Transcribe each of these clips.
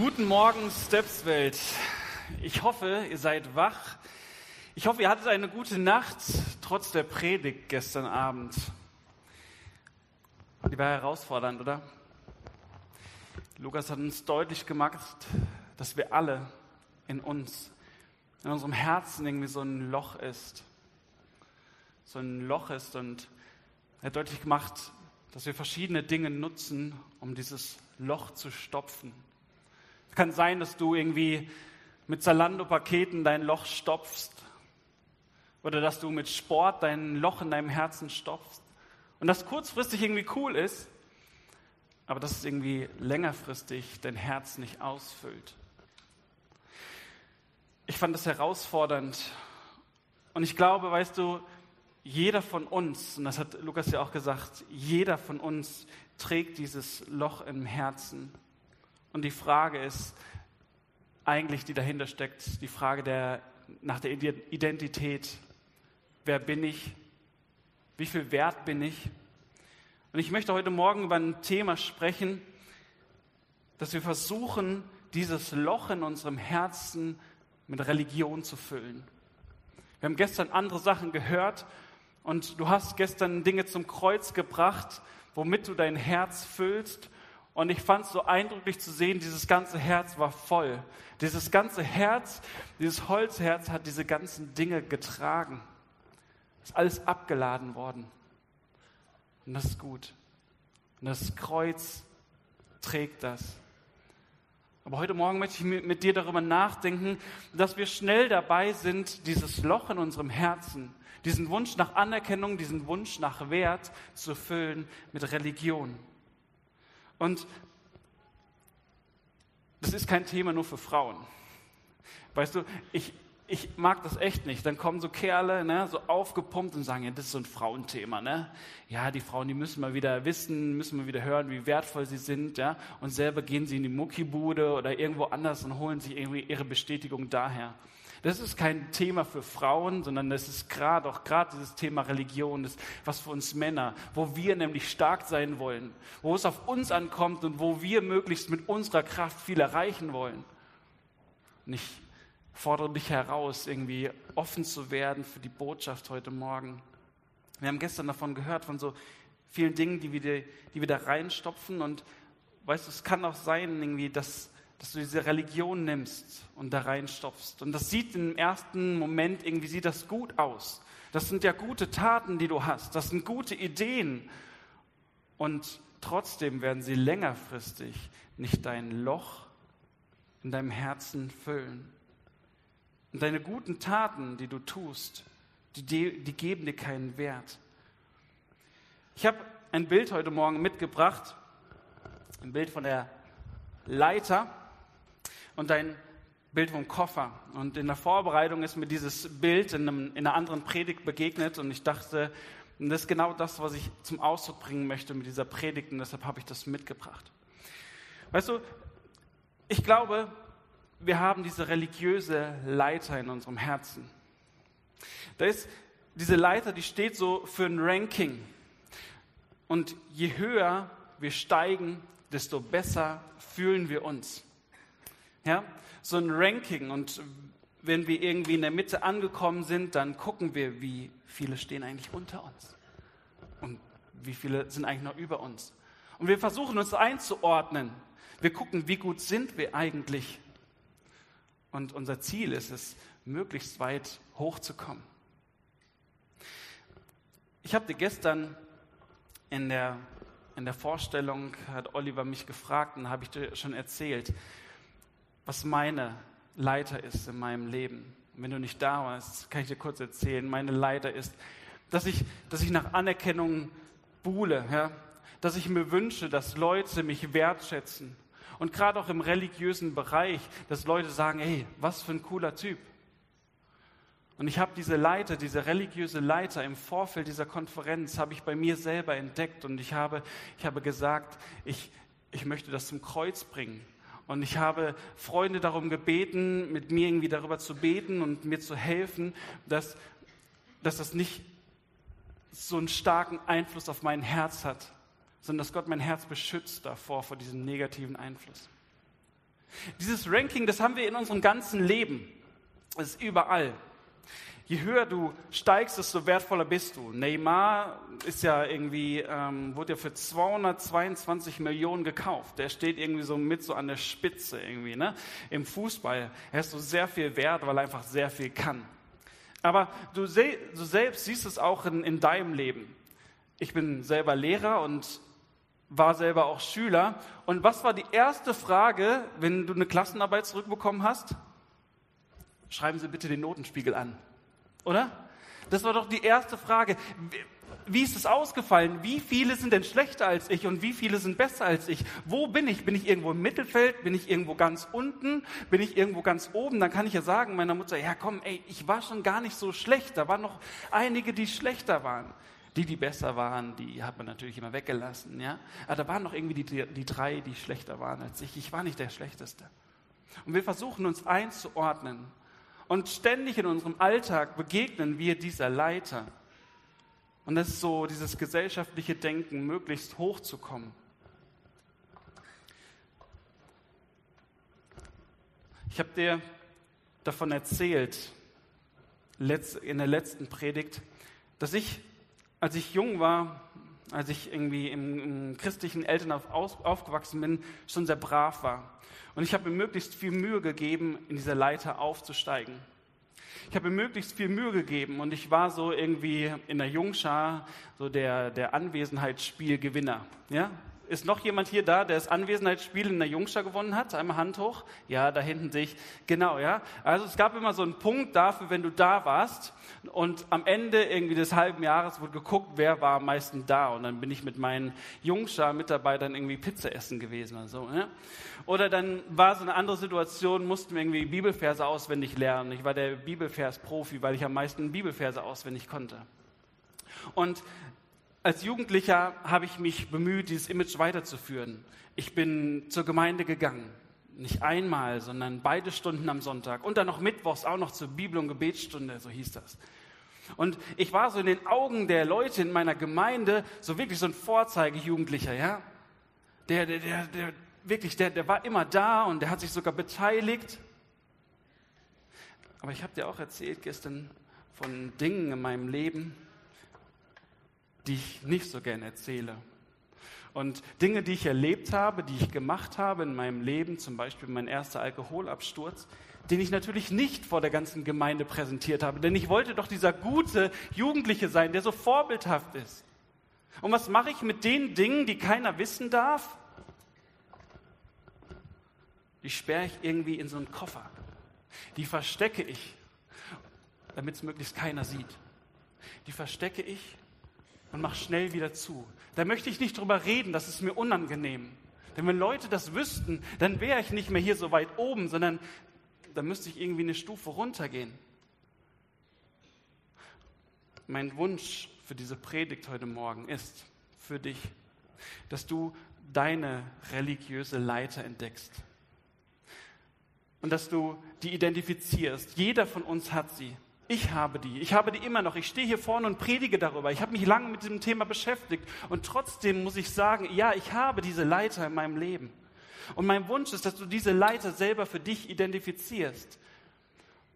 Guten Morgen, Stepswelt. Ich hoffe, ihr seid wach. Ich hoffe, ihr hattet eine gute Nacht, trotz der Predigt gestern Abend. Die war herausfordernd, oder? Lukas hat uns deutlich gemacht, dass wir alle in uns, in unserem Herzen irgendwie so ein Loch ist. So ein Loch ist und er hat deutlich gemacht, dass wir verschiedene Dinge nutzen, um dieses Loch zu stopfen. Es kann sein, dass du irgendwie mit Zalando-Paketen dein Loch stopfst oder dass du mit Sport dein Loch in deinem Herzen stopfst und das kurzfristig irgendwie cool ist, aber dass es irgendwie längerfristig dein Herz nicht ausfüllt. Ich fand das herausfordernd und ich glaube, weißt du, jeder von uns, und das hat Lukas ja auch gesagt, jeder von uns trägt dieses Loch im Herzen. Und die Frage ist eigentlich, die dahinter steckt, die Frage der, nach der Identität. Wer bin ich? Wie viel wert bin ich? Und ich möchte heute Morgen über ein Thema sprechen, dass wir versuchen, dieses Loch in unserem Herzen mit Religion zu füllen. Wir haben gestern andere Sachen gehört und du hast gestern Dinge zum Kreuz gebracht, womit du dein Herz füllst. Und ich fand es so eindrücklich zu sehen, dieses ganze Herz war voll. Dieses ganze Herz, dieses Holzherz hat diese ganzen Dinge getragen. Ist alles abgeladen worden. Und das ist gut. Und das Kreuz trägt das. Aber heute Morgen möchte ich mit dir darüber nachdenken, dass wir schnell dabei sind, dieses Loch in unserem Herzen, diesen Wunsch nach Anerkennung, diesen Wunsch nach Wert zu füllen mit Religion. Und das ist kein Thema nur für Frauen. Weißt du, ich, ich mag das echt nicht. Dann kommen so Kerle, ne, so aufgepumpt und sagen, ja, das ist so ein Frauenthema, ne? Ja, die Frauen, die müssen mal wieder wissen, müssen mal wieder hören, wie wertvoll sie sind, ja? Und selber gehen sie in die Muckibude oder irgendwo anders und holen sich irgendwie ihre Bestätigung daher. Das ist kein Thema für Frauen, sondern das ist gerade auch gerade dieses Thema Religion, das was für uns Männer, wo wir nämlich stark sein wollen, wo es auf uns ankommt und wo wir möglichst mit unserer Kraft viel erreichen wollen. Und ich fordere dich heraus, irgendwie offen zu werden für die Botschaft heute Morgen. Wir haben gestern davon gehört, von so vielen Dingen, die wir, die wir da reinstopfen. Und weißt du, es kann auch sein, irgendwie, dass dass du diese Religion nimmst und da reinstopfst. Und das sieht im ersten Moment irgendwie sieht das gut aus. Das sind ja gute Taten, die du hast. Das sind gute Ideen. Und trotzdem werden sie längerfristig nicht dein Loch in deinem Herzen füllen. Und deine guten Taten, die du tust, die, die geben dir keinen Wert. Ich habe ein Bild heute Morgen mitgebracht, ein Bild von der Leiter und ein Bild vom Koffer. Und in der Vorbereitung ist mir dieses Bild in, einem, in einer anderen Predigt begegnet und ich dachte, das ist genau das, was ich zum Ausdruck bringen möchte mit dieser Predigt und deshalb habe ich das mitgebracht. Weißt du, ich glaube, wir haben diese religiöse Leiter in unserem Herzen. Da ist diese Leiter, die steht so für ein Ranking. Und je höher wir steigen, desto besser fühlen wir uns. Ja? So ein Ranking. Und wenn wir irgendwie in der Mitte angekommen sind, dann gucken wir, wie viele stehen eigentlich unter uns. Und wie viele sind eigentlich noch über uns. Und wir versuchen uns einzuordnen. Wir gucken, wie gut sind wir eigentlich. Und unser Ziel ist es, möglichst weit hochzukommen. Ich habe dir gestern in der, in der Vorstellung, hat Oliver mich gefragt und habe ich dir schon erzählt, was meine Leiter ist in meinem Leben. wenn du nicht da warst, kann ich dir kurz erzählen. Meine Leiter ist, dass ich, dass ich nach Anerkennung buhle, ja? dass ich mir wünsche, dass Leute mich wertschätzen. Und gerade auch im religiösen Bereich, dass Leute sagen, hey, was für ein cooler Typ. Und ich habe diese Leiter, diese religiöse Leiter im Vorfeld dieser Konferenz, habe ich bei mir selber entdeckt und ich habe, ich habe gesagt, ich, ich möchte das zum Kreuz bringen. Und ich habe Freunde darum gebeten, mit mir irgendwie darüber zu beten und mir zu helfen, dass, dass das nicht so einen starken Einfluss auf mein Herz hat, sondern dass Gott mein Herz beschützt davor, vor diesem negativen Einfluss. Dieses Ranking, das haben wir in unserem ganzen Leben. Es ist überall. Je höher du steigst, desto wertvoller bist du. Neymar ist ja irgendwie, ähm, wurde ja für 222 Millionen gekauft. Der steht irgendwie so mit so an der Spitze irgendwie, ne? Im Fußball. Er ist so sehr viel wert, weil er einfach sehr viel kann. Aber du, du selbst siehst es auch in, in deinem Leben. Ich bin selber Lehrer und war selber auch Schüler. Und was war die erste Frage, wenn du eine Klassenarbeit zurückbekommen hast? Schreiben Sie bitte den Notenspiegel an. Oder? Das war doch die erste Frage. Wie ist es ausgefallen? Wie viele sind denn schlechter als ich und wie viele sind besser als ich? Wo bin ich? Bin ich irgendwo im Mittelfeld? Bin ich irgendwo ganz unten? Bin ich irgendwo ganz oben? Dann kann ich ja sagen meiner Mutter, ja komm, ey, ich war schon gar nicht so schlecht. Da waren noch einige, die schlechter waren. Die, die besser waren, die hat man natürlich immer weggelassen, ja. Aber da waren noch irgendwie die, die drei, die schlechter waren als ich. Ich war nicht der Schlechteste. Und wir versuchen uns einzuordnen. Und ständig in unserem Alltag begegnen wir dieser Leiter. Und das ist so dieses gesellschaftliche Denken, möglichst hochzukommen. Ich habe dir davon erzählt, in der letzten Predigt, dass ich als ich jung war, als ich irgendwie im, im christlichen Elternhaus aufgewachsen bin, schon sehr brav war. Und ich habe mir möglichst viel Mühe gegeben, in diese Leiter aufzusteigen. Ich habe mir möglichst viel Mühe gegeben und ich war so irgendwie in der Jungschar so der, der Anwesenheitsspielgewinner. Ja? Ist noch jemand hier da, der das Anwesenheitsspiel in der Jungschar gewonnen hat? Einmal Hand hoch. Ja, da hinten sehe ich. Genau, ja. Also es gab immer so einen Punkt dafür, wenn du da warst. Und am Ende irgendwie des halben Jahres wurde geguckt, wer war am meisten da. Und dann bin ich mit meinen Jungschar-Mitarbeitern irgendwie Pizza essen gewesen oder so. Ja? Oder dann war so eine andere Situation, mussten wir irgendwie Bibelverse auswendig lernen. Ich war der Bibelvers-Profi, weil ich am meisten Bibelverse auswendig konnte. Und als Jugendlicher habe ich mich bemüht, dieses Image weiterzuführen. Ich bin zur Gemeinde gegangen. Nicht einmal, sondern beide Stunden am Sonntag. Und dann noch mittwochs auch noch zur Bibel- und Gebetsstunde, so hieß das. Und ich war so in den Augen der Leute in meiner Gemeinde so wirklich so ein Vorzeigejugendlicher, ja? Der, der, der, der wirklich, der, der war immer da und der hat sich sogar beteiligt. Aber ich habe dir auch erzählt gestern von Dingen in meinem Leben, die ich nicht so gern erzähle. Und Dinge, die ich erlebt habe, die ich gemacht habe in meinem Leben, zum Beispiel mein erster Alkoholabsturz, den ich natürlich nicht vor der ganzen Gemeinde präsentiert habe, denn ich wollte doch dieser gute Jugendliche sein, der so vorbildhaft ist. Und was mache ich mit den Dingen, die keiner wissen darf? Die sperre ich irgendwie in so einen Koffer. Die verstecke ich, damit es möglichst keiner sieht. Die verstecke ich und mach schnell wieder zu. Da möchte ich nicht drüber reden, das ist mir unangenehm. Denn wenn Leute das wüssten, dann wäre ich nicht mehr hier so weit oben, sondern dann müsste ich irgendwie eine Stufe runtergehen. Mein Wunsch für diese Predigt heute Morgen ist für dich, dass du deine religiöse Leiter entdeckst und dass du die identifizierst. Jeder von uns hat sie. Ich habe die. Ich habe die immer noch. Ich stehe hier vorne und predige darüber. Ich habe mich lange mit diesem Thema beschäftigt. Und trotzdem muss ich sagen, ja, ich habe diese Leiter in meinem Leben. Und mein Wunsch ist, dass du diese Leiter selber für dich identifizierst.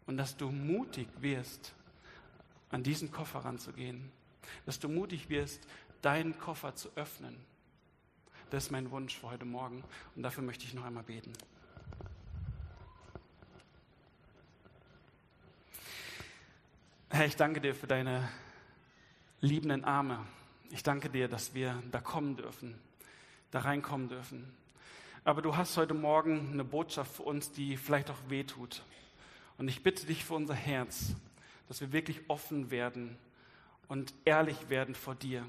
Und dass du mutig wirst, an diesen Koffer ranzugehen. Dass du mutig wirst, deinen Koffer zu öffnen. Das ist mein Wunsch für heute Morgen. Und dafür möchte ich noch einmal beten. Herr, ich danke dir für deine liebenden Arme. Ich danke dir, dass wir da kommen dürfen, da reinkommen dürfen. Aber du hast heute Morgen eine Botschaft für uns, die vielleicht auch wehtut. Und ich bitte dich für unser Herz, dass wir wirklich offen werden und ehrlich werden vor dir.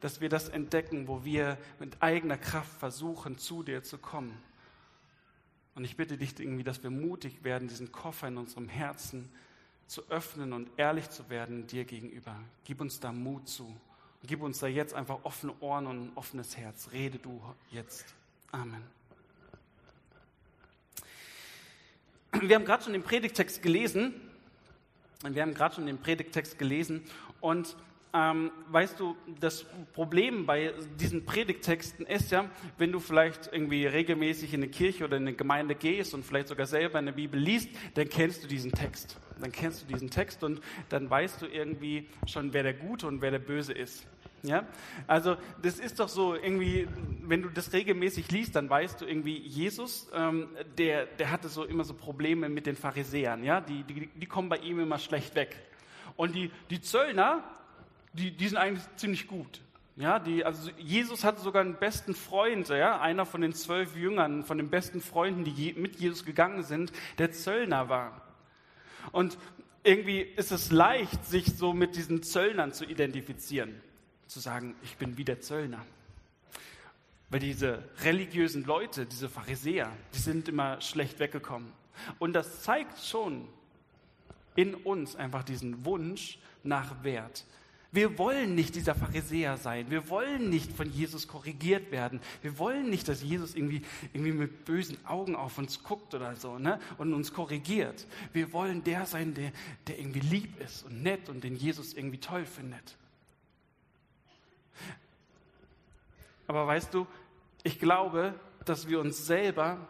Dass wir das entdecken, wo wir mit eigener Kraft versuchen, zu dir zu kommen. Und ich bitte dich irgendwie, dass wir mutig werden, diesen Koffer in unserem Herzen zu öffnen und ehrlich zu werden dir gegenüber. Gib uns da Mut zu. Gib uns da jetzt einfach offene Ohren und ein offenes Herz. Rede du jetzt. Amen. Wir haben gerade schon den Predigtext gelesen. Wir haben gerade schon den Predigtext gelesen und ähm, weißt du, das Problem bei diesen Predigtexten ist ja, wenn du vielleicht irgendwie regelmäßig in eine Kirche oder in eine Gemeinde gehst und vielleicht sogar selber in der Bibel liest, dann kennst du diesen Text. Dann kennst du diesen Text und dann weißt du irgendwie schon, wer der Gute und wer der Böse ist. Ja? Also das ist doch so irgendwie, wenn du das regelmäßig liest, dann weißt du irgendwie, Jesus, ähm, der, der hatte so immer so Probleme mit den Pharisäern, ja, die, die, die kommen bei ihm immer schlecht weg. Und die, die Zöllner, die, die sind eigentlich ziemlich gut. Ja, die, also Jesus hatte sogar einen besten Freund, ja, einer von den zwölf Jüngern, von den besten Freunden, die je, mit Jesus gegangen sind, der Zöllner war. Und irgendwie ist es leicht, sich so mit diesen Zöllnern zu identifizieren, zu sagen, ich bin wie der Zöllner. Weil diese religiösen Leute, diese Pharisäer, die sind immer schlecht weggekommen. Und das zeigt schon in uns einfach diesen Wunsch nach Wert, wir wollen nicht dieser Pharisäer sein. Wir wollen nicht von Jesus korrigiert werden. Wir wollen nicht, dass Jesus irgendwie, irgendwie mit bösen Augen auf uns guckt oder so ne? und uns korrigiert. Wir wollen der sein, der, der irgendwie lieb ist und nett und den Jesus irgendwie toll findet. Aber weißt du, ich glaube, dass wir uns selber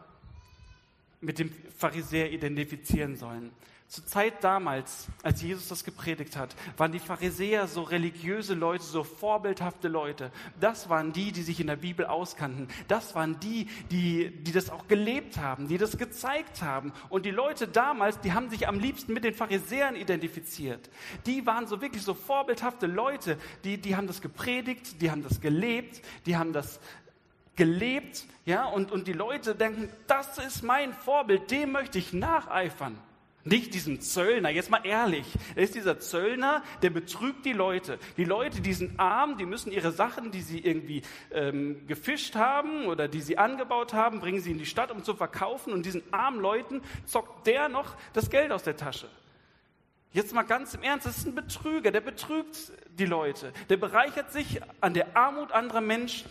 mit dem Pharisäer identifizieren sollen. Zur Zeit damals, als Jesus das gepredigt hat, waren die Pharisäer so religiöse Leute, so vorbildhafte Leute. Das waren die, die sich in der Bibel auskannten. Das waren die, die, die das auch gelebt haben, die das gezeigt haben. Und die Leute damals, die haben sich am liebsten mit den Pharisäern identifiziert. Die waren so wirklich so vorbildhafte Leute, die, die haben das gepredigt, die haben das gelebt, die haben das gelebt, ja, und, und die Leute denken, das ist mein Vorbild, dem möchte ich nacheifern. Nicht diesem Zöllner, jetzt mal ehrlich. Da ist dieser Zöllner, der betrügt die Leute. Die Leute, die sind arm, die müssen ihre Sachen, die sie irgendwie ähm, gefischt haben oder die sie angebaut haben, bringen sie in die Stadt, um zu verkaufen. Und diesen armen Leuten zockt der noch das Geld aus der Tasche. Jetzt mal ganz im Ernst, das ist ein Betrüger, der betrügt die Leute. Der bereichert sich an der Armut anderer Menschen.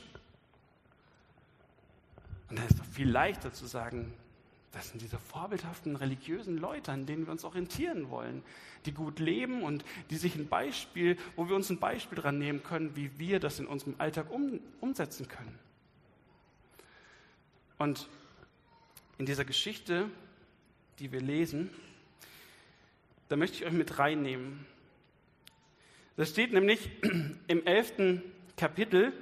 Und da ist doch viel leichter zu sagen, das sind diese vorbildhaften religiösen Leute, an denen wir uns orientieren wollen, die gut leben und die sich ein Beispiel, wo wir uns ein Beispiel dran nehmen können, wie wir das in unserem Alltag um, umsetzen können. Und in dieser Geschichte, die wir lesen, da möchte ich euch mit reinnehmen. Das steht nämlich im elften Kapitel,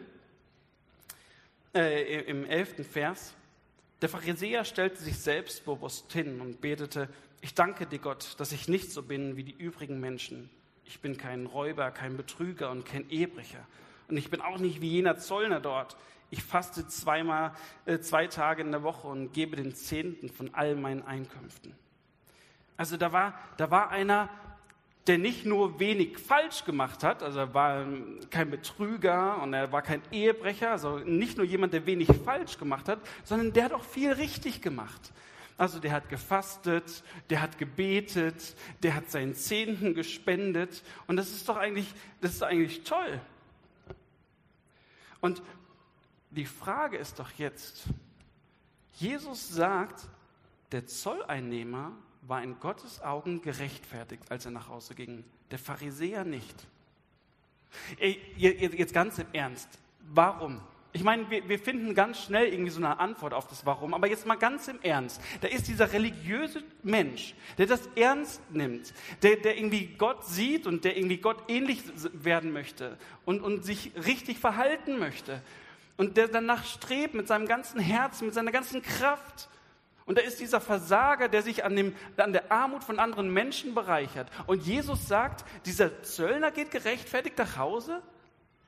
äh, im elften Vers. Der Pharisäer stellte sich selbstbewusst hin und betete, ich danke dir Gott, dass ich nicht so bin wie die übrigen Menschen. Ich bin kein Räuber, kein Betrüger und kein Ehebrecher. Und ich bin auch nicht wie jener Zollner dort. Ich faste zweimal, äh, zwei Tage in der Woche und gebe den Zehnten von all meinen Einkünften. Also da war, da war einer, der nicht nur wenig falsch gemacht hat, also er war kein Betrüger und er war kein Ehebrecher, also nicht nur jemand, der wenig falsch gemacht hat, sondern der hat auch viel richtig gemacht. Also der hat gefastet, der hat gebetet, der hat seinen Zehnten gespendet und das ist doch eigentlich, das ist eigentlich toll. Und die Frage ist doch jetzt, Jesus sagt, der Zolleinnehmer war in Gottes Augen gerechtfertigt, als er nach Hause ging. Der Pharisäer nicht. Jetzt ganz im Ernst. Warum? Ich meine, wir, wir, finden ganz schnell irgendwie so eine Antwort auf das Warum, aber jetzt mal ganz im Ernst. Da ist dieser religiöse Mensch, der das ernst nimmt, der, der irgendwie Gott sieht und der irgendwie Gott ähnlich werden möchte und, und sich richtig verhalten möchte und der danach strebt mit seinem ganzen Herzen, mit seiner ganzen Kraft. Und da ist dieser Versager, der sich an, dem, an der Armut von anderen Menschen bereichert. Und Jesus sagt, dieser Zöllner geht gerechtfertigt nach Hause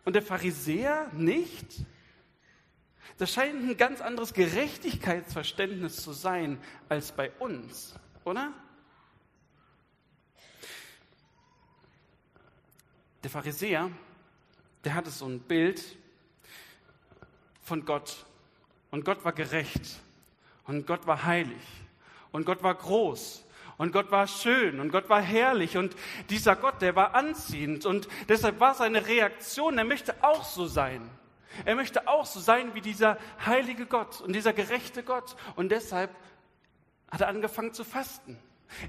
und der Pharisäer nicht. Das scheint ein ganz anderes Gerechtigkeitsverständnis zu sein als bei uns, oder? Der Pharisäer, der hatte so ein Bild von Gott. Und Gott war gerecht. Und Gott war heilig. Und Gott war groß. Und Gott war schön und Gott war herrlich und dieser Gott, der war anziehend und deshalb war seine Reaktion, er möchte auch so sein. Er möchte auch so sein wie dieser heilige Gott und dieser gerechte Gott und deshalb hat er angefangen zu fasten.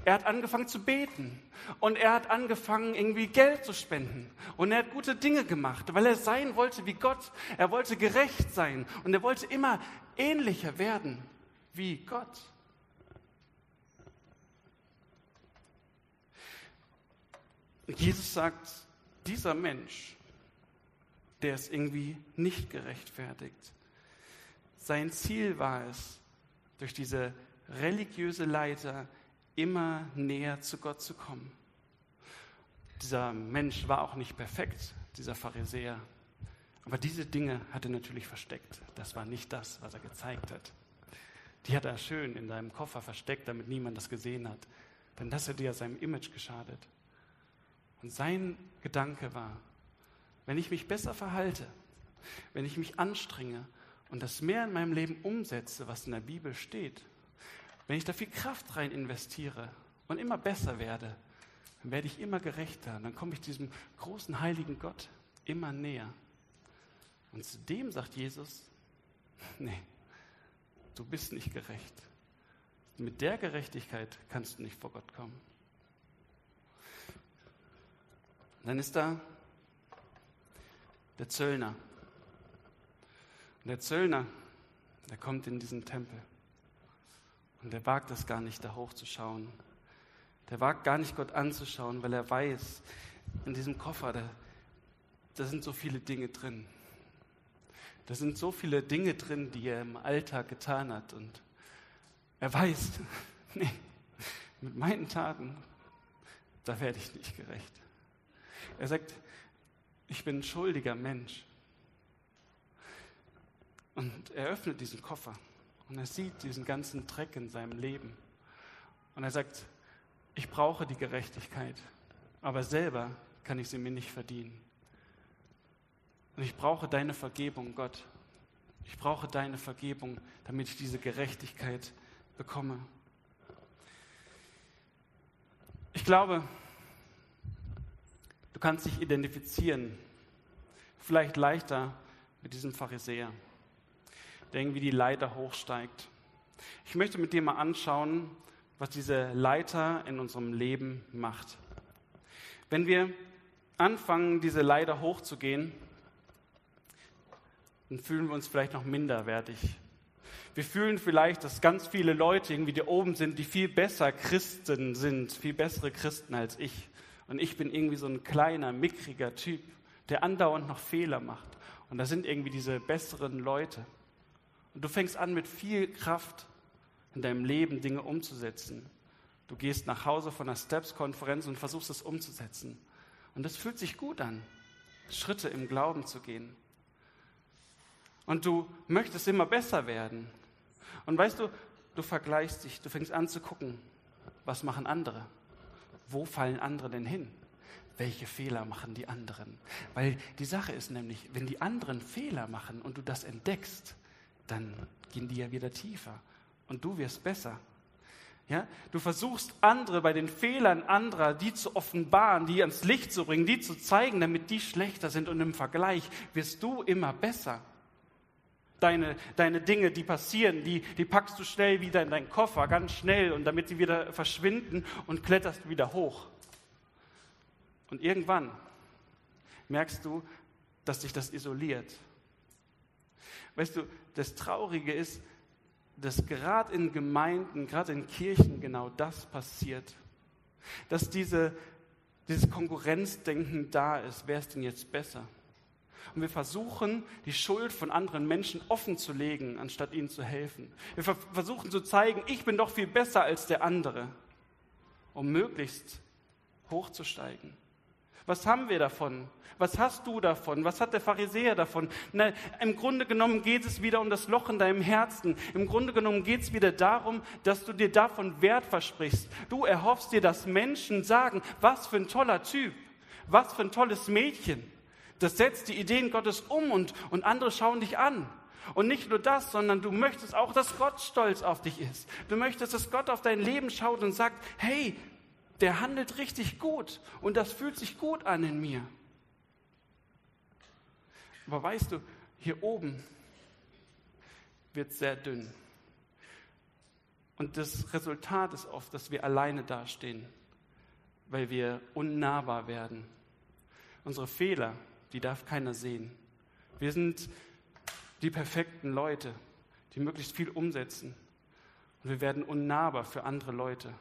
Er hat angefangen zu beten und er hat angefangen, irgendwie Geld zu spenden. Und er hat gute Dinge gemacht, weil er sein wollte wie Gott. Er wollte gerecht sein und er wollte immer ähnlicher werden wie Gott. Jesus sagt, dieser Mensch, der ist irgendwie nicht gerechtfertigt. Sein Ziel war es, durch diese religiöse Leiter immer näher zu Gott zu kommen. Dieser Mensch war auch nicht perfekt, dieser Pharisäer. Aber diese Dinge hat er natürlich versteckt. Das war nicht das, was er gezeigt hat. Die hat er schön in seinem Koffer versteckt, damit niemand das gesehen hat. Denn das hätte ja seinem Image geschadet. Und sein Gedanke war, wenn ich mich besser verhalte, wenn ich mich anstrenge und das mehr in meinem Leben umsetze, was in der Bibel steht, wenn ich da viel Kraft rein investiere und immer besser werde, dann werde ich immer gerechter. Dann komme ich diesem großen heiligen Gott immer näher. Und zu dem sagt Jesus, nee, du bist nicht gerecht. Mit der Gerechtigkeit kannst du nicht vor Gott kommen. dann ist da der Zöllner. Und der Zöllner, der kommt in diesen Tempel. Und der wagt es gar nicht, da hochzuschauen. Der wagt gar nicht, Gott anzuschauen, weil er weiß, in diesem Koffer, da, da sind so viele Dinge drin. Da sind so viele Dinge drin, die er im Alltag getan hat. Und er weiß, nee, mit meinen Taten, da werde ich nicht gerecht. Er sagt, ich bin ein schuldiger Mensch. Und er öffnet diesen Koffer. Und er sieht diesen ganzen Dreck in seinem Leben. Und er sagt, ich brauche die Gerechtigkeit, aber selber kann ich sie mir nicht verdienen. Und ich brauche deine Vergebung, Gott. Ich brauche deine Vergebung, damit ich diese Gerechtigkeit bekomme. Ich glaube, du kannst dich identifizieren, vielleicht leichter mit diesem Pharisäer der irgendwie die Leiter hochsteigt. Ich möchte mit dir mal anschauen, was diese Leiter in unserem Leben macht. Wenn wir anfangen, diese Leiter hochzugehen, dann fühlen wir uns vielleicht noch minderwertig. Wir fühlen vielleicht, dass ganz viele Leute irgendwie da oben sind, die viel besser Christen sind, viel bessere Christen als ich. Und ich bin irgendwie so ein kleiner, mickriger Typ, der andauernd noch Fehler macht. Und da sind irgendwie diese besseren Leute. Und du fängst an, mit viel Kraft in deinem Leben Dinge umzusetzen. Du gehst nach Hause von einer Steps-Konferenz und versuchst es umzusetzen. Und das fühlt sich gut an, Schritte im Glauben zu gehen. Und du möchtest immer besser werden. Und weißt du, du vergleichst dich, du fängst an zu gucken, was machen andere? Wo fallen andere denn hin? Welche Fehler machen die anderen? Weil die Sache ist nämlich, wenn die anderen Fehler machen und du das entdeckst, dann gehen die ja wieder tiefer und du wirst besser. Ja, du versuchst andere bei den Fehlern anderer, die zu offenbaren, die ans Licht zu bringen, die zu zeigen, damit die schlechter sind und im Vergleich wirst du immer besser. Deine, deine Dinge, die passieren, die, die packst du schnell wieder in deinen Koffer, ganz schnell, und damit sie wieder verschwinden und kletterst wieder hoch. Und irgendwann merkst du, dass dich das isoliert Weißt du, das Traurige ist, dass gerade in Gemeinden, gerade in Kirchen genau das passiert. Dass diese, dieses Konkurrenzdenken da ist. Wer ist denn jetzt besser? Und wir versuchen, die Schuld von anderen Menschen offen zu legen, anstatt ihnen zu helfen. Wir versuchen zu zeigen, ich bin doch viel besser als der andere, um möglichst hochzusteigen. Was haben wir davon? Was hast du davon? Was hat der Pharisäer davon? Na, Im Grunde genommen geht es wieder um das Loch in deinem Herzen. Im Grunde genommen geht es wieder darum, dass du dir davon Wert versprichst. Du erhoffst dir, dass Menschen sagen, was für ein toller Typ, was für ein tolles Mädchen. Das setzt die Ideen Gottes um und, und andere schauen dich an. Und nicht nur das, sondern du möchtest auch, dass Gott stolz auf dich ist. Du möchtest, dass Gott auf dein Leben schaut und sagt, hey, der handelt richtig gut und das fühlt sich gut an in mir. Aber weißt du, hier oben wird sehr dünn. Und das Resultat ist oft, dass wir alleine dastehen, weil wir unnahbar werden. Unsere Fehler, die darf keiner sehen. Wir sind die perfekten Leute, die möglichst viel umsetzen. Und wir werden unnahbar für andere Leute.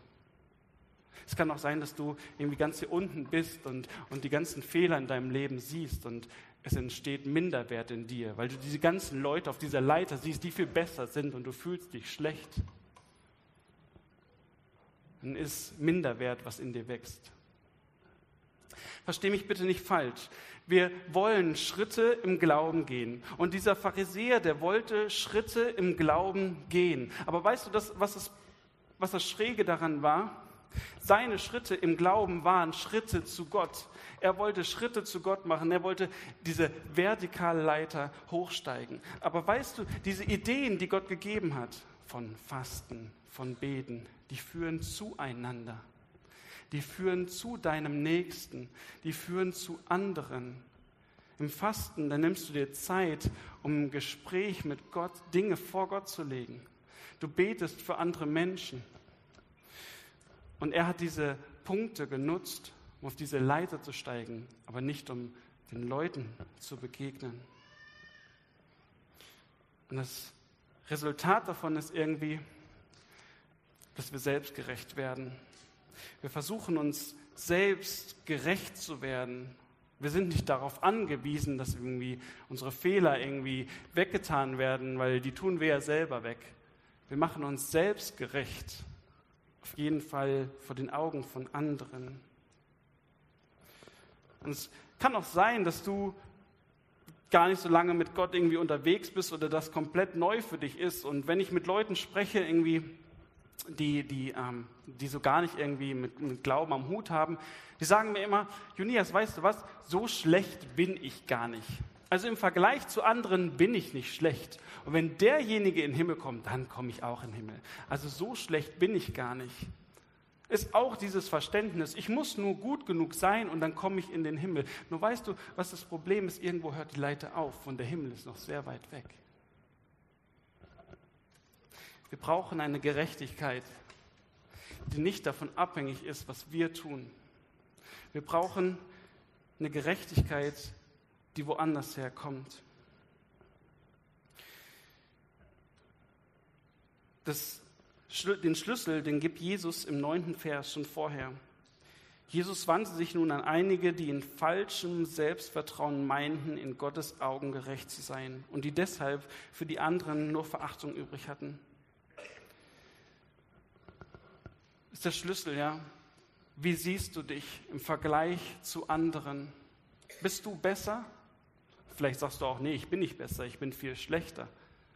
Es kann auch sein, dass du irgendwie ganz hier unten bist und, und die ganzen Fehler in deinem Leben siehst und es entsteht Minderwert in dir, weil du diese ganzen Leute auf dieser Leiter siehst, die viel besser sind und du fühlst dich schlecht. Dann ist Minderwert, was in dir wächst. Versteh mich bitte nicht falsch. Wir wollen Schritte im Glauben gehen. Und dieser Pharisäer, der wollte Schritte im Glauben gehen. Aber weißt du, das, was, das, was das Schräge daran war? Seine Schritte im Glauben waren Schritte zu Gott. Er wollte Schritte zu Gott machen. Er wollte diese vertikale Leiter hochsteigen. Aber weißt du, diese Ideen, die Gott gegeben hat, von Fasten, von Beten, die führen zueinander. Die führen zu deinem Nächsten. Die führen zu anderen. Im Fasten, da nimmst du dir Zeit, um im Gespräch mit Gott Dinge vor Gott zu legen. Du betest für andere Menschen. Und er hat diese Punkte genutzt, um auf diese Leiter zu steigen, aber nicht um den Leuten zu begegnen. Und das Resultat davon ist irgendwie, dass wir selbstgerecht werden. Wir versuchen uns selbst gerecht zu werden. Wir sind nicht darauf angewiesen, dass irgendwie unsere Fehler irgendwie weggetan werden, weil die tun wir ja selber weg. Wir machen uns selbst gerecht auf jeden Fall vor den Augen von anderen. Und es kann auch sein, dass du gar nicht so lange mit Gott irgendwie unterwegs bist oder das komplett neu für dich ist. Und wenn ich mit Leuten spreche, irgendwie, die, die, ähm, die so gar nicht irgendwie mit, mit Glauben am Hut haben, die sagen mir immer, Junias, weißt du was, so schlecht bin ich gar nicht. Also im Vergleich zu anderen bin ich nicht schlecht. Und wenn derjenige in den Himmel kommt, dann komme ich auch in den Himmel. Also so schlecht bin ich gar nicht. Ist auch dieses Verständnis, ich muss nur gut genug sein und dann komme ich in den Himmel. Nur weißt du, was das Problem ist? Irgendwo hört die Leiter auf und der Himmel ist noch sehr weit weg. Wir brauchen eine Gerechtigkeit, die nicht davon abhängig ist, was wir tun. Wir brauchen eine Gerechtigkeit, die woanders herkommt. Das, den Schlüssel, den gibt Jesus im neunten Vers schon vorher. Jesus wandte sich nun an einige, die in falschem Selbstvertrauen meinten, in Gottes Augen gerecht zu sein und die deshalb für die anderen nur Verachtung übrig hatten. Das ist der Schlüssel, ja. Wie siehst du dich im Vergleich zu anderen? Bist du besser? Vielleicht sagst du auch, nee, ich bin nicht besser, ich bin viel schlechter.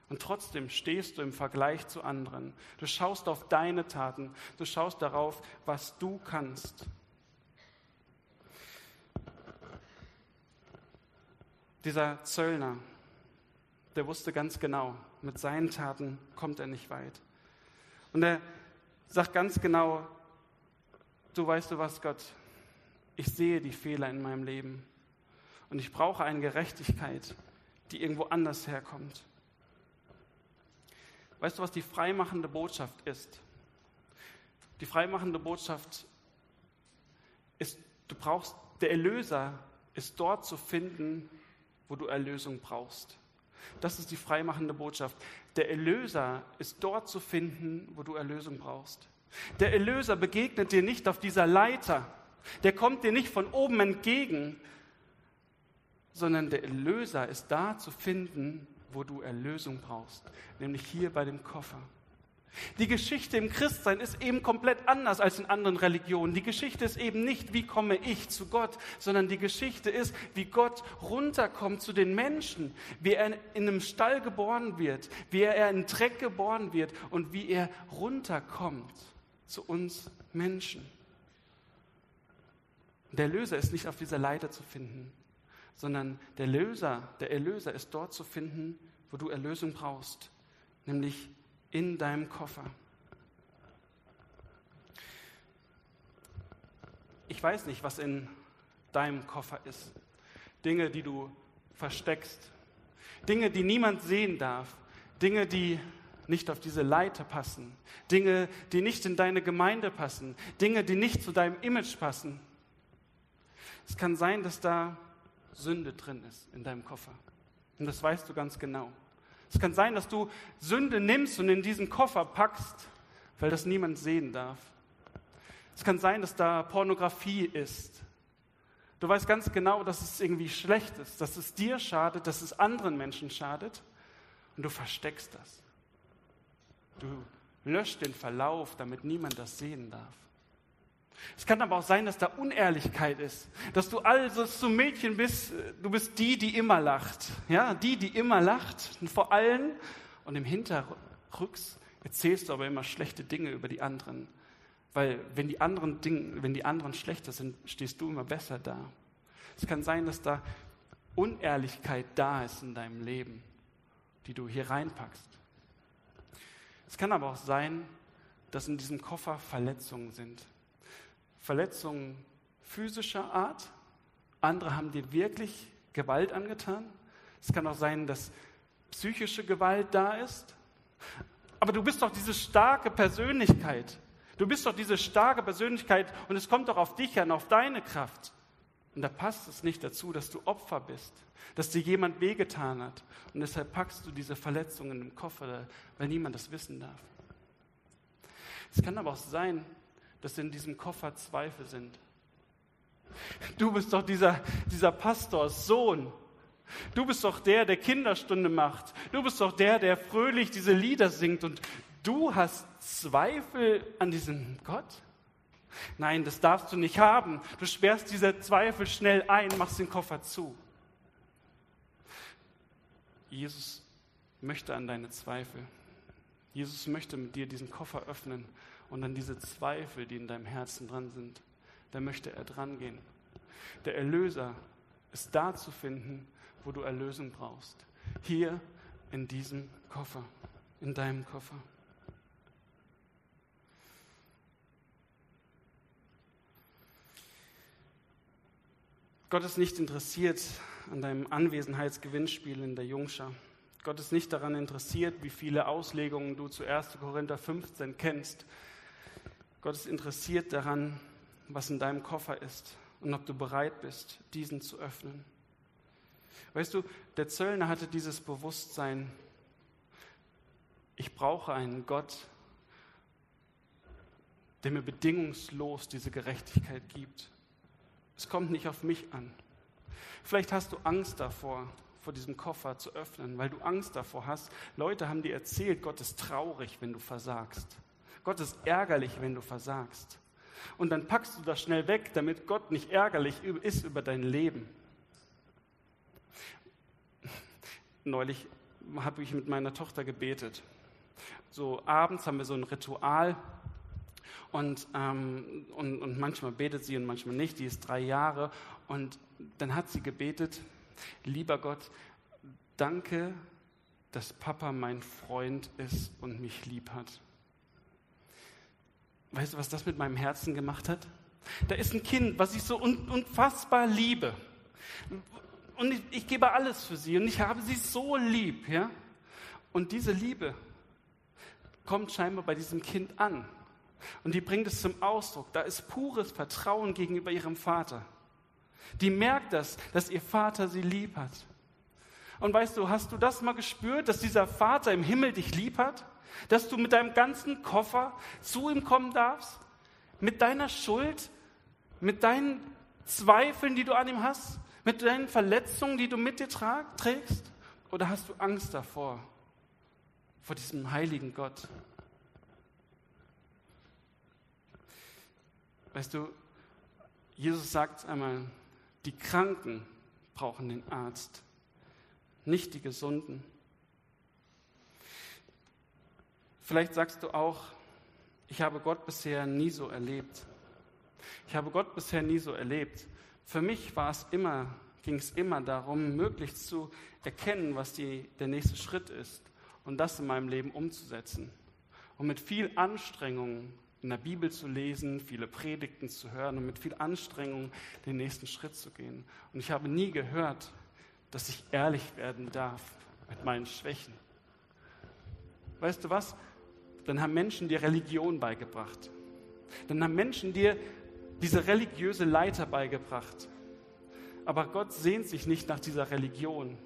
Und trotzdem stehst du im Vergleich zu anderen. Du schaust auf deine Taten, du schaust darauf, was du kannst. Dieser Zöllner, der wusste ganz genau, mit seinen Taten kommt er nicht weit. Und er sagt ganz genau, du weißt du was, Gott, ich sehe die Fehler in meinem Leben. Und ich brauche eine Gerechtigkeit, die irgendwo anders herkommt. Weißt du, was die freimachende Botschaft ist? Die freimachende Botschaft ist, du brauchst, der Erlöser ist dort zu finden, wo du Erlösung brauchst. Das ist die freimachende Botschaft. Der Erlöser ist dort zu finden, wo du Erlösung brauchst. Der Erlöser begegnet dir nicht auf dieser Leiter. Der kommt dir nicht von oben entgegen, sondern der Erlöser ist da zu finden, wo du Erlösung brauchst, nämlich hier bei dem Koffer. Die Geschichte im Christsein ist eben komplett anders als in anderen Religionen. Die Geschichte ist eben nicht, wie komme ich zu Gott, sondern die Geschichte ist, wie Gott runterkommt zu den Menschen, wie er in einem Stall geboren wird, wie er in Dreck geboren wird und wie er runterkommt zu uns Menschen. Der Löser ist nicht auf dieser Leiter zu finden, sondern der Löser, der Erlöser ist dort zu finden, wo du Erlösung brauchst, nämlich in deinem Koffer. Ich weiß nicht, was in deinem Koffer ist. Dinge, die du versteckst. Dinge, die niemand sehen darf. Dinge, die nicht auf diese Leiter passen, Dinge, die nicht in deine Gemeinde passen, Dinge, die nicht zu deinem Image passen. Es kann sein, dass da Sünde drin ist in deinem Koffer. Und das weißt du ganz genau. Es kann sein, dass du Sünde nimmst und in diesen Koffer packst, weil das niemand sehen darf. Es kann sein, dass da Pornografie ist. Du weißt ganz genau, dass es irgendwie schlecht ist, dass es dir schadet, dass es anderen Menschen schadet und du versteckst das. Du löscht den Verlauf, damit niemand das sehen darf. Es kann aber auch sein, dass da Unehrlichkeit ist, dass du also so ein Mädchen bist, du bist die, die immer lacht, ja, die, die immer lacht, vor allen und im Hinterrücks erzählst du aber immer schlechte Dinge über die anderen, weil wenn die anderen Dinge, wenn die anderen schlechter sind, stehst du immer besser da. Es kann sein, dass da Unehrlichkeit da ist in deinem Leben, die du hier reinpackst. Es kann aber auch sein, dass in diesem Koffer Verletzungen sind. Verletzungen physischer Art. Andere haben dir wirklich Gewalt angetan. Es kann auch sein, dass psychische Gewalt da ist. Aber du bist doch diese starke Persönlichkeit. Du bist doch diese starke Persönlichkeit und es kommt doch auf dich an, auf deine Kraft. Und da passt es nicht dazu, dass du Opfer bist, dass dir jemand wehgetan hat. Und deshalb packst du diese Verletzungen im Koffer, weil niemand das wissen darf. Es kann aber auch sein, dass in diesem Koffer Zweifel sind. Du bist doch dieser, dieser Pastors Sohn. Du bist doch der, der Kinderstunde macht. Du bist doch der, der fröhlich diese Lieder singt. Und du hast Zweifel an diesem Gott? Nein, das darfst du nicht haben. Du sperrst diese Zweifel schnell ein, machst den Koffer zu. Jesus möchte an deine Zweifel. Jesus möchte mit dir diesen Koffer öffnen und an diese Zweifel, die in deinem Herzen dran sind, da möchte er dran gehen. Der Erlöser ist da zu finden, wo du Erlösung brauchst. Hier in diesem Koffer, in deinem Koffer. Gott ist nicht interessiert an deinem Anwesenheitsgewinnspiel in der Jungschar. Gott ist nicht daran interessiert, wie viele Auslegungen du zu 1. Korinther 15 kennst Gott ist interessiert daran, was in deinem Koffer ist und ob du bereit bist, diesen zu öffnen. Weißt du, der Zöllner hatte dieses Bewusstsein, ich brauche einen Gott, der mir bedingungslos diese Gerechtigkeit gibt. Es kommt nicht auf mich an. Vielleicht hast du Angst davor, vor diesem Koffer zu öffnen, weil du Angst davor hast. Leute haben dir erzählt, Gott ist traurig, wenn du versagst. Gott ist ärgerlich, wenn du versagst. Und dann packst du das schnell weg, damit Gott nicht ärgerlich ist über dein Leben. Neulich habe ich mit meiner Tochter gebetet. So abends haben wir so ein Ritual und, ähm, und, und manchmal betet sie und manchmal nicht. Die ist drei Jahre und dann hat sie gebetet, lieber Gott, danke, dass Papa mein Freund ist und mich lieb hat. Weißt du, was das mit meinem Herzen gemacht hat? Da ist ein Kind, was ich so unfassbar liebe. Und ich, ich gebe alles für sie und ich habe sie so lieb, ja? Und diese Liebe kommt scheinbar bei diesem Kind an. Und die bringt es zum Ausdruck. Da ist pures Vertrauen gegenüber ihrem Vater. Die merkt das, dass ihr Vater sie lieb hat. Und weißt du, hast du das mal gespürt, dass dieser Vater im Himmel dich lieb hat? dass du mit deinem ganzen Koffer zu ihm kommen darfst, mit deiner Schuld, mit deinen Zweifeln, die du an ihm hast, mit deinen Verletzungen, die du mit dir trägst? Oder hast du Angst davor, vor diesem heiligen Gott? Weißt du, Jesus sagt einmal, die Kranken brauchen den Arzt, nicht die Gesunden. Vielleicht sagst du auch, ich habe Gott bisher nie so erlebt. Ich habe Gott bisher nie so erlebt. Für mich war es immer, ging es immer darum, möglichst zu erkennen, was die, der nächste Schritt ist und das in meinem Leben umzusetzen. Und mit viel Anstrengung in der Bibel zu lesen, viele Predigten zu hören und mit viel Anstrengung den nächsten Schritt zu gehen. Und ich habe nie gehört, dass ich ehrlich werden darf mit meinen Schwächen. weißt du was? Dann haben Menschen dir Religion beigebracht. Dann haben Menschen dir diese religiöse Leiter beigebracht. Aber Gott sehnt sich nicht nach dieser Religion.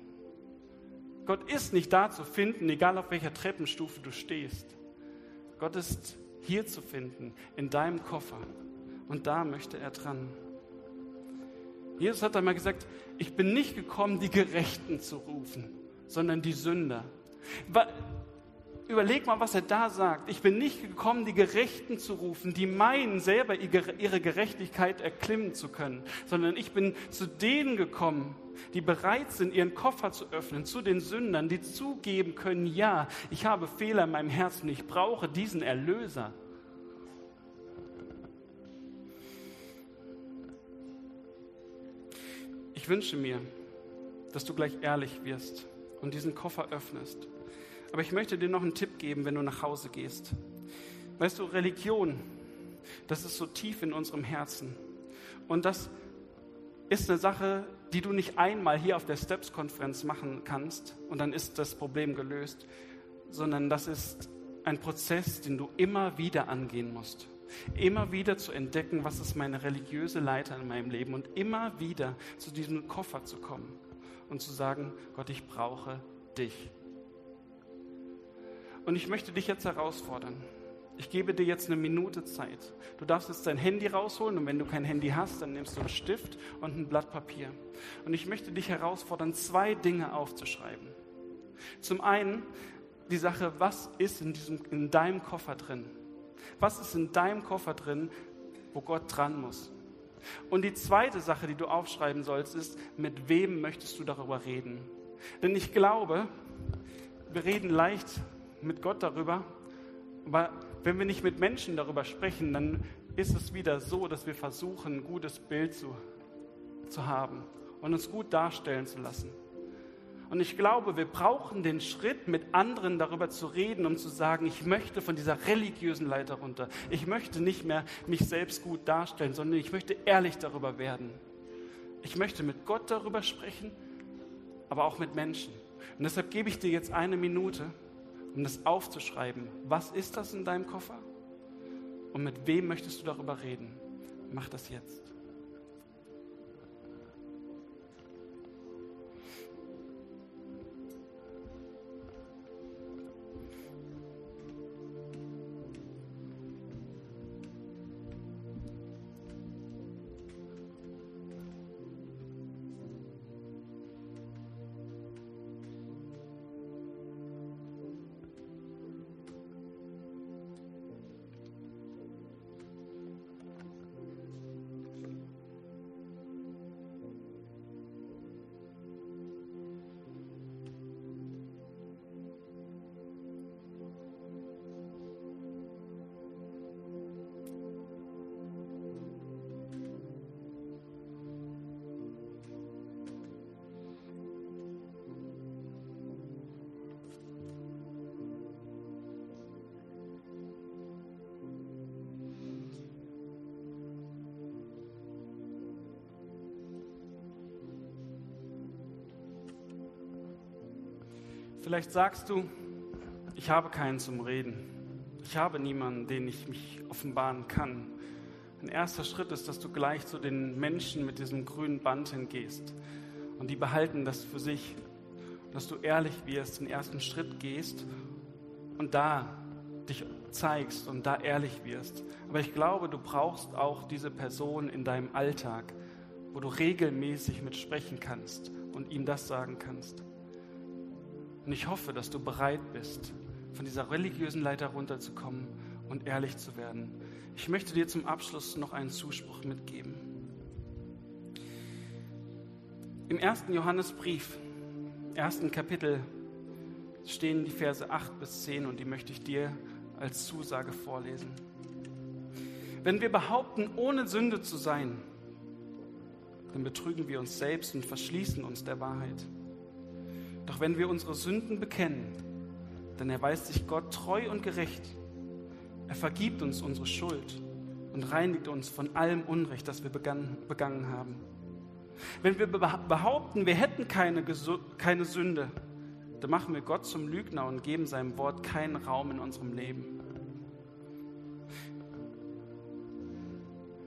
Gott ist nicht da zu finden, egal auf welcher Treppenstufe du stehst. Gott ist hier zu finden, in deinem Koffer. Und da möchte er dran. Jesus hat einmal gesagt, ich bin nicht gekommen, die Gerechten zu rufen, sondern die Sünder. Überleg mal, was er da sagt. Ich bin nicht gekommen, die Gerechten zu rufen, die meinen, selber ihre Gerechtigkeit erklimmen zu können, sondern ich bin zu denen gekommen, die bereit sind, ihren Koffer zu öffnen, zu den Sündern, die zugeben können, ja, ich habe Fehler in meinem Herzen, ich brauche diesen Erlöser. Ich wünsche mir, dass du gleich ehrlich wirst und diesen Koffer öffnest. Aber ich möchte dir noch einen Tipp geben, wenn du nach Hause gehst. Weißt du, Religion, das ist so tief in unserem Herzen. Und das ist eine Sache, die du nicht einmal hier auf der Steps-Konferenz machen kannst und dann ist das Problem gelöst, sondern das ist ein Prozess, den du immer wieder angehen musst. Immer wieder zu entdecken, was ist meine religiöse Leiter in meinem Leben und immer wieder zu diesem Koffer zu kommen und zu sagen, Gott, ich brauche dich. Und ich möchte dich jetzt herausfordern. Ich gebe dir jetzt eine Minute Zeit. Du darfst jetzt dein Handy rausholen und wenn du kein Handy hast, dann nimmst du einen Stift und ein Blatt Papier. Und ich möchte dich herausfordern, zwei Dinge aufzuschreiben. Zum einen die Sache, was ist in, diesem, in deinem Koffer drin? Was ist in deinem Koffer drin, wo Gott dran muss? Und die zweite Sache, die du aufschreiben sollst, ist, mit wem möchtest du darüber reden? Denn ich glaube, wir reden leicht mit Gott darüber, aber wenn wir nicht mit Menschen darüber sprechen, dann ist es wieder so, dass wir versuchen, ein gutes Bild zu, zu haben und uns gut darstellen zu lassen. Und ich glaube, wir brauchen den Schritt, mit anderen darüber zu reden, um zu sagen, ich möchte von dieser religiösen Leiter runter. Ich möchte nicht mehr mich selbst gut darstellen, sondern ich möchte ehrlich darüber werden. Ich möchte mit Gott darüber sprechen, aber auch mit Menschen. Und deshalb gebe ich dir jetzt eine Minute, um das aufzuschreiben. Was ist das in deinem Koffer? Und mit wem möchtest du darüber reden? Mach das jetzt. Vielleicht sagst du, ich habe keinen zum Reden. Ich habe niemanden, den ich mich offenbaren kann. Ein erster Schritt ist, dass du gleich zu den Menschen mit diesem grünen Band hingehst. Und die behalten das für sich. Dass du ehrlich wirst, den ersten Schritt gehst und da dich zeigst und da ehrlich wirst. Aber ich glaube, du brauchst auch diese Person in deinem Alltag, wo du regelmäßig mit sprechen kannst und ihm das sagen kannst. Und ich hoffe, dass du bereit bist, von dieser religiösen Leiter runterzukommen und ehrlich zu werden. Ich möchte dir zum Abschluss noch einen Zuspruch mitgeben. Im ersten Johannesbrief, ersten Kapitel, stehen die Verse 8 bis 10 und die möchte ich dir als Zusage vorlesen. Wenn wir behaupten, ohne Sünde zu sein, dann betrügen wir uns selbst und verschließen uns der Wahrheit. Doch wenn wir unsere Sünden bekennen, dann erweist sich Gott treu und gerecht. Er vergibt uns unsere Schuld und reinigt uns von allem Unrecht, das wir begangen haben. Wenn wir behaupten, wir hätten keine, keine Sünde, dann machen wir Gott zum Lügner und geben seinem Wort keinen Raum in unserem Leben.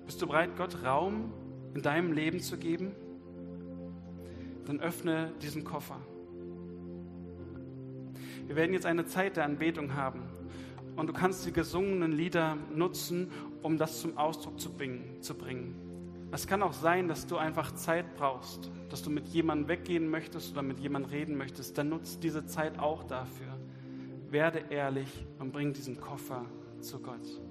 Bist du bereit, Gott Raum in deinem Leben zu geben? Dann öffne diesen Koffer. Wir werden jetzt eine Zeit der Anbetung haben. Und du kannst die gesungenen Lieder nutzen, um das zum Ausdruck zu bringen. Es kann auch sein, dass du einfach Zeit brauchst, dass du mit jemandem weggehen möchtest oder mit jemandem reden möchtest. Dann nutzt diese Zeit auch dafür. Werde ehrlich und bring diesen Koffer zu Gott.